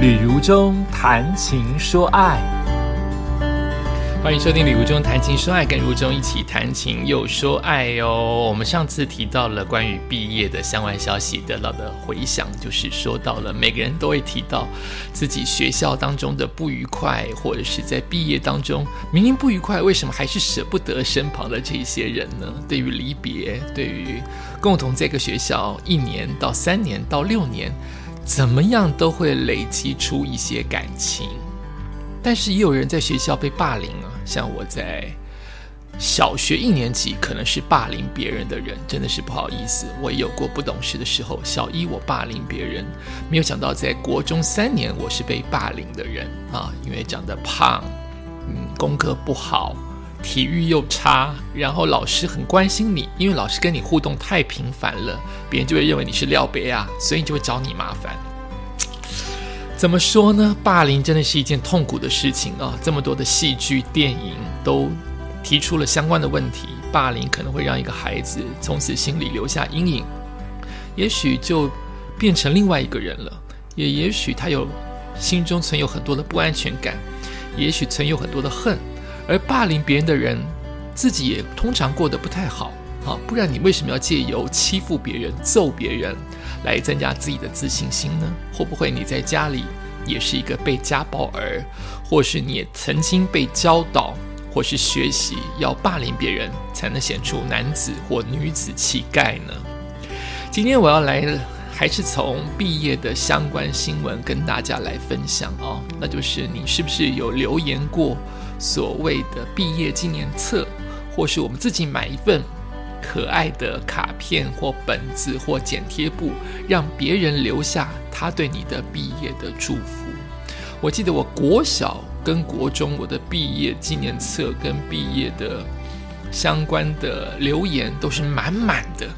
旅如中谈情说爱，欢迎收听《旅如中谈情说爱》，跟如中一起谈情又说爱哦。我们上次提到了关于毕业的相关消息，得到的回响就是说到了每个人都会提到自己学校当中的不愉快，或者是在毕业当中明明不愉快，为什么还是舍不得身旁的这些人呢？对于离别，对于共同在一个学校一年到三年到六年。怎么样都会累积出一些感情，但是也有人在学校被霸凌啊，像我在小学一年级可能是霸凌别人的人，真的是不好意思，我也有过不懂事的时候。小一我霸凌别人，没有想到在国中三年我是被霸凌的人啊，因为长得胖，嗯，功课不好。体育又差，然后老师很关心你，因为老师跟你互动太频繁了，别人就会认为你是廖别啊，所以就会找你麻烦。怎么说呢？霸凌真的是一件痛苦的事情啊！这么多的戏剧、电影都提出了相关的问题，霸凌可能会让一个孩子从此心里留下阴影，也许就变成另外一个人了，也也许他有心中存有很多的不安全感，也许存有很多的恨。而霸凌别人的人，自己也通常过得不太好啊，不然你为什么要借由欺负别人、揍别人来增加自己的自信心呢？会不会你在家里也是一个被家暴儿，或是你也曾经被教导，或是学习要霸凌别人才能显出男子或女子气概呢？今天我要来，还是从毕业的相关新闻跟大家来分享啊，那就是你是不是有留言过？所谓的毕业纪念册，或是我们自己买一份可爱的卡片或本子或剪贴簿，让别人留下他对你的毕业的祝福。我记得我国小跟国中，我的毕业纪念册跟毕业的相关的留言都是满满的。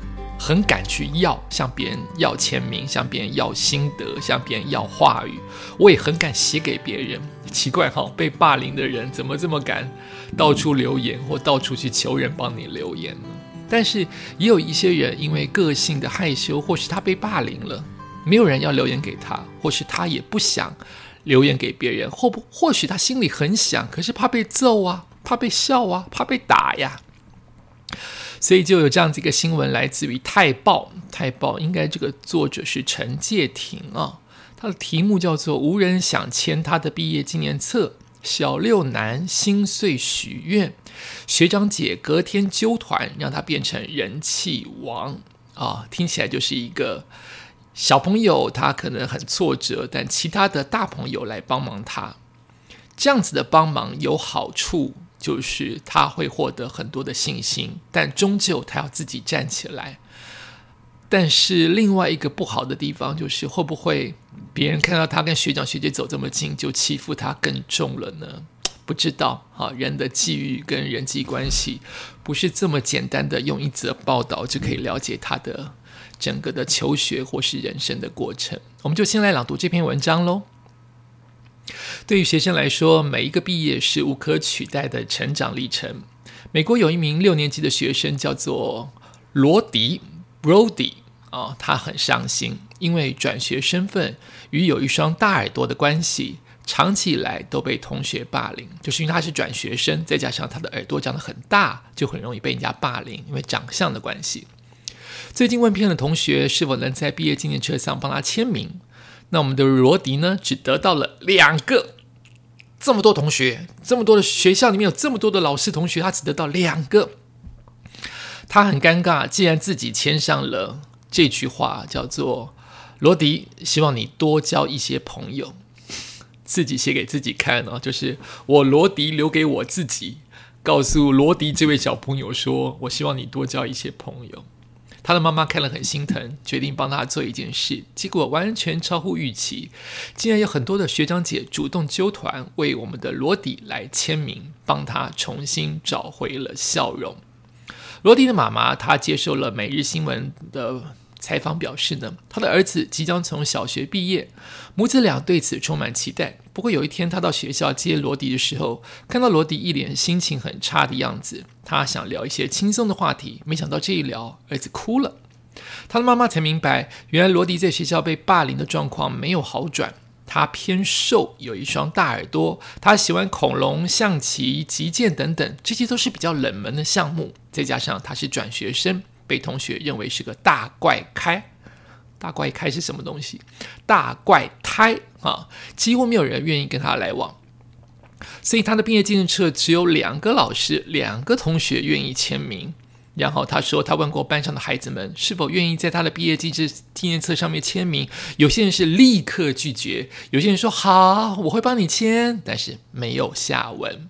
很敢去要，向别人要签名，向别人要心得，向别人要话语。我也很敢写给别人。奇怪哈，被霸凌的人怎么这么敢到处留言，或到处去求人帮你留言呢？但是也有一些人因为个性的害羞，或是他被霸凌了，没有人要留言给他，或是他也不想留言给别人，或不或许他心里很想，可是怕被揍啊，怕被笑啊，怕被打呀。所以就有这样子一个新闻，来自于《泰报》。《泰报》应该这个作者是陈介廷啊，他的题目叫做“无人想签他的毕业纪念册，小六男心碎许愿，学长姐隔天揪团让他变成人气王”啊，听起来就是一个小朋友他可能很挫折，但其他的大朋友来帮忙他，这样子的帮忙有好处。就是他会获得很多的信心，但终究他要自己站起来。但是另外一个不好的地方就是，会不会别人看到他跟学长学姐走这么近，就欺负他更重了呢？不知道啊，人的际遇跟人际关系不是这么简单的，用一则报道就可以了解他的整个的求学或是人生的过程。我们就先来朗读这篇文章喽。对于学生来说，每一个毕业是无可取代的成长历程。美国有一名六年级的学生叫做罗迪 （Brody） 啊，他很伤心，因为转学身份与有一双大耳朵的关系，长期以来都被同学霸凌。就是因为他是转学生，再加上他的耳朵长得很大，就很容易被人家霸凌，因为长相的关系。最近问遍了同学是否能在毕业纪念册上帮他签名。那我们的罗迪呢，只得到了两个。这么多同学，这么多的学校里面有这么多的老师同学，他只得到两个。他很尴尬，既然自己签上了这句话，叫做“罗迪，希望你多交一些朋友”，自己写给自己看哦，就是我罗迪留给我自己，告诉罗迪这位小朋友说：“我希望你多交一些朋友。”他的妈妈看了很心疼，决定帮他做一件事，结果完全超乎预期，竟然有很多的学长姐主动揪团为我们的罗迪来签名，帮他重新找回了笑容。罗迪的妈妈，她接受了每日新闻的。采访表示呢，他的儿子即将从小学毕业，母子俩对此充满期待。不过有一天，他到学校接罗迪的时候，看到罗迪一脸心情很差的样子，他想聊一些轻松的话题，没想到这一聊，儿子哭了。他的妈妈才明白，原来罗迪在学校被霸凌的状况没有好转。他偏瘦，有一双大耳朵。他喜欢恐龙、象棋、击剑等等，这些都是比较冷门的项目。再加上他是转学生，被同学认为是个大怪开。大怪开是什么东西？大怪胎啊！几乎没有人愿意跟他来往。所以他的毕业纪念册只有两个老师、两个同学愿意签名。然后他说，他问过班上的孩子们是否愿意在他的毕业纪念纪念册上面签名。有些人是立刻拒绝，有些人说好，我会帮你签，但是没有下文。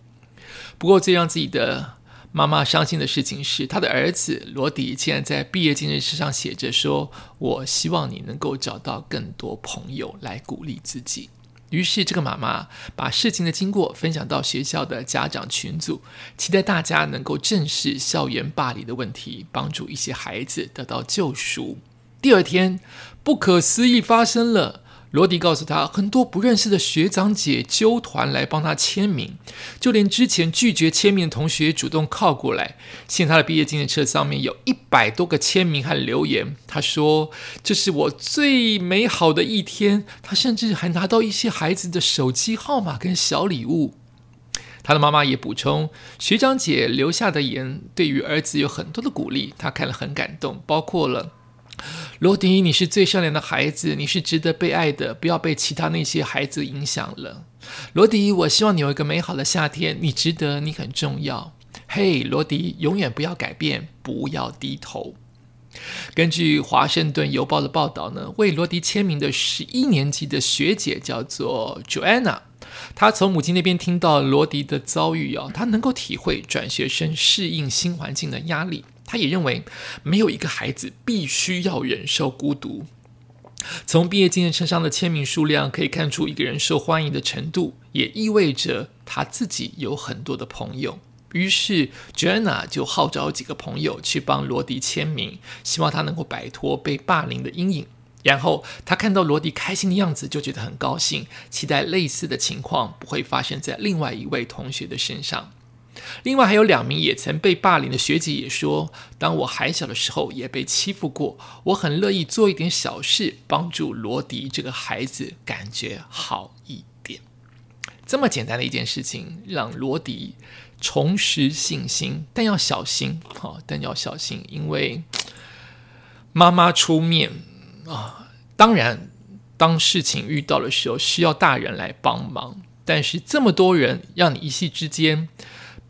不过最让自己的妈妈伤心的事情是，他的儿子罗迪竟然在毕业纪念册上写着说：“我希望你能够找到更多朋友来鼓励自己。”于是，这个妈妈把事情的经过分享到学校的家长群组，期待大家能够正视校园霸凌的问题，帮助一些孩子得到救赎。第二天，不可思议发生了。罗迪告诉他，很多不认识的学长姐揪团来帮他签名，就连之前拒绝签名的同学主动靠过来。现他的毕业纪念册上面有一百多个签名和留言。他说：“这是我最美好的一天。”他甚至还拿到一些孩子的手机号码跟小礼物。他的妈妈也补充，学长姐留下的言对于儿子有很多的鼓励，他看了很感动，包括了。罗迪，你是最善良的孩子，你是值得被爱的，不要被其他那些孩子影响了。罗迪，我希望你有一个美好的夏天，你值得，你很重要。嘿，罗迪，永远不要改变，不要低头。根据《华盛顿邮报》的报道呢，为罗迪签名的十一年级的学姐叫做 Joanna，她从母亲那边听到罗迪的遭遇哦，她能够体会转学生适应新环境的压力。他也认为，没有一个孩子必须要忍受孤独。从毕业纪念册上的签名数量可以看出一个人受欢迎的程度，也意味着他自己有很多的朋友。于是，Jenna 就号召几个朋友去帮罗迪签名，希望他能够摆脱被霸凌的阴影。然后，他看到罗迪开心的样子，就觉得很高兴，期待类似的情况不会发生在另外一位同学的身上。另外还有两名也曾被霸凌的学姐也说：“当我还小的时候也被欺负过，我很乐意做一点小事，帮助罗迪这个孩子感觉好一点。”这么简单的一件事情，让罗迪重拾信心，但要小心，好，但要小心，因为妈妈出面啊。当然，当事情遇到的时候，需要大人来帮忙，但是这么多人让你一夕之间。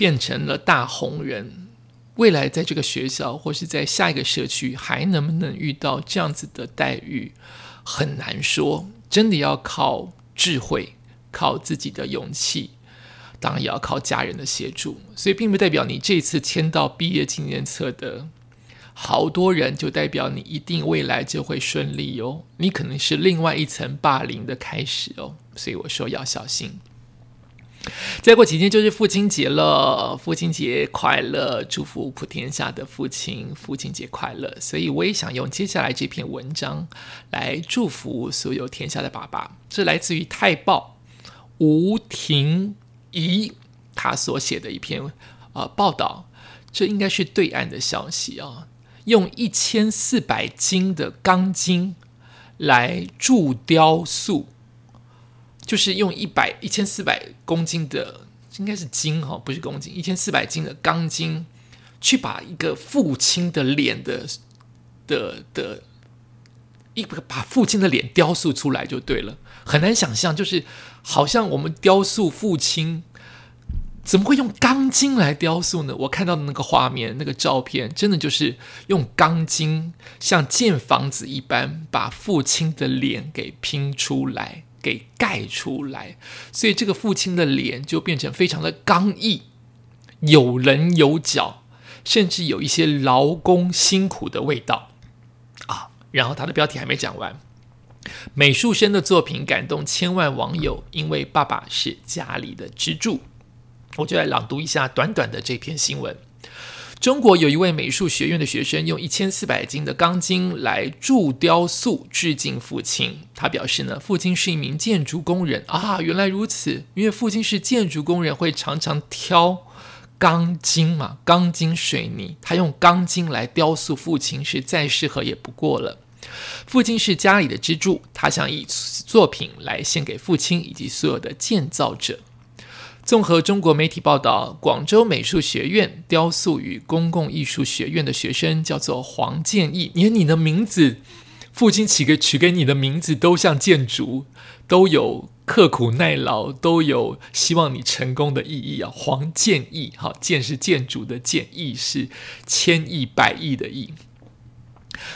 变成了大红人，未来在这个学校或是在下一个社区，还能不能遇到这样子的待遇，很难说。真的要靠智慧，靠自己的勇气，当然也要靠家人的协助。所以，并不代表你这次签到毕业纪念册的好多人，就代表你一定未来就会顺利哦。你可能是另外一层霸凌的开始哦。所以我说要小心。再过几天就是父亲节了，父亲节快乐！祝福普天下的父亲，父亲节快乐！所以我也想用接下来这篇文章来祝福所有天下的爸爸。这来自于《泰报》吴婷怡他所写的一篇啊报道，这应该是对岸的消息啊，用一千四百斤的钢筋来铸雕塑。就是用一百一千四百公斤的，应该是斤哈，不是公斤，一千四百斤的钢筋，去把一个父亲的脸的的的，一个把父亲的脸雕塑出来就对了。很难想象，就是好像我们雕塑父亲，怎么会用钢筋来雕塑呢？我看到的那个画面，那个照片，真的就是用钢筋像建房子一般，把父亲的脸给拼出来。给盖出来，所以这个父亲的脸就变成非常的刚毅，有棱有角，甚至有一些劳工辛苦的味道啊。然后他的标题还没讲完，美术生的作品感动千万网友，因为爸爸是家里的支柱。我就来朗读一下短短的这篇新闻。中国有一位美术学院的学生用一千四百斤的钢筋来铸雕塑致敬父亲。他表示呢，父亲是一名建筑工人啊，原来如此，因为父亲是建筑工人，会常常挑钢筋嘛，钢筋水泥，他用钢筋来雕塑父亲是再适合也不过了。父亲是家里的支柱，他想以作品来献给父亲以及所有的建造者。综合中国媒体报道，广州美术学院雕塑与公共艺术学院的学生叫做黄建义。连你的名字，父亲起个取给你的名字都像建筑，都有刻苦耐劳，都有希望你成功的意义啊！黄建义，好，建是建筑的建，义是千亿百亿的亿。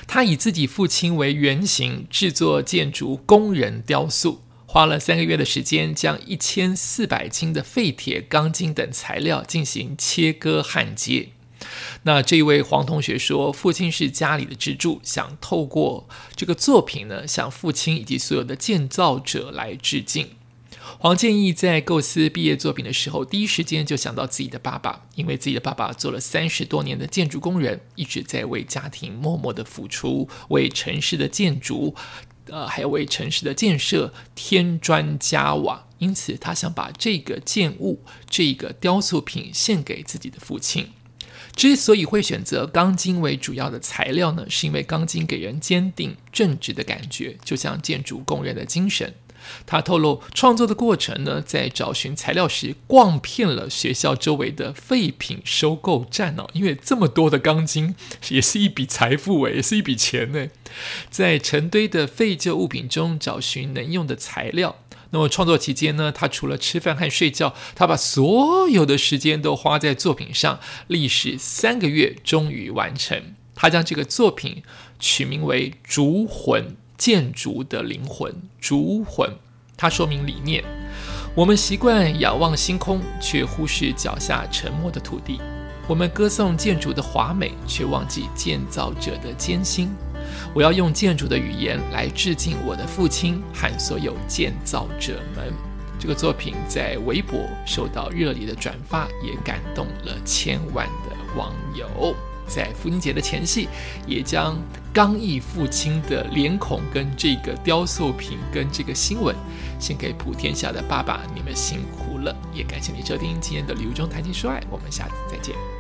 他以自己父亲为原型制作建筑工人雕塑。花了三个月的时间，将一千四百斤的废铁、钢筋等材料进行切割焊接。那这一位黄同学说，父亲是家里的支柱，想透过这个作品呢，向父亲以及所有的建造者来致敬。黄建义在构思毕业作品的时候，第一时间就想到自己的爸爸，因为自己的爸爸做了三十多年的建筑工人，一直在为家庭默默的付出，为城市的建筑。呃，还要为城市的建设添砖加瓦，因此他想把这个建物、这个雕塑品献给自己的父亲。之所以会选择钢筋为主要的材料呢，是因为钢筋给人坚定、正直的感觉，就像建筑工人的精神。他透露，创作的过程呢，在找寻材料时，逛遍了学校周围的废品收购站哦，因为这么多的钢筋，也是一笔财富诶，也是一笔钱呢。在成堆的废旧物品中找寻能用的材料。那么创作期间呢，他除了吃饭和睡觉，他把所有的时间都花在作品上，历时三个月，终于完成。他将这个作品取名为《烛魂》。建筑的灵魂，烛魂，它说明理念。我们习惯仰望星空，却忽视脚下沉默的土地；我们歌颂建筑的华美，却忘记建造者的艰辛。我要用建筑的语言来致敬我的父亲和所有建造者们。这个作品在微博受到热烈的转发，也感动了千万的网友。在父亲节的前夕，也将刚毅父亲的脸孔跟这个雕塑品跟这个新闻献给普天下的爸爸，你们辛苦了！也感谢你收听今天的《礼物中谈情说爱》，我们下次再见。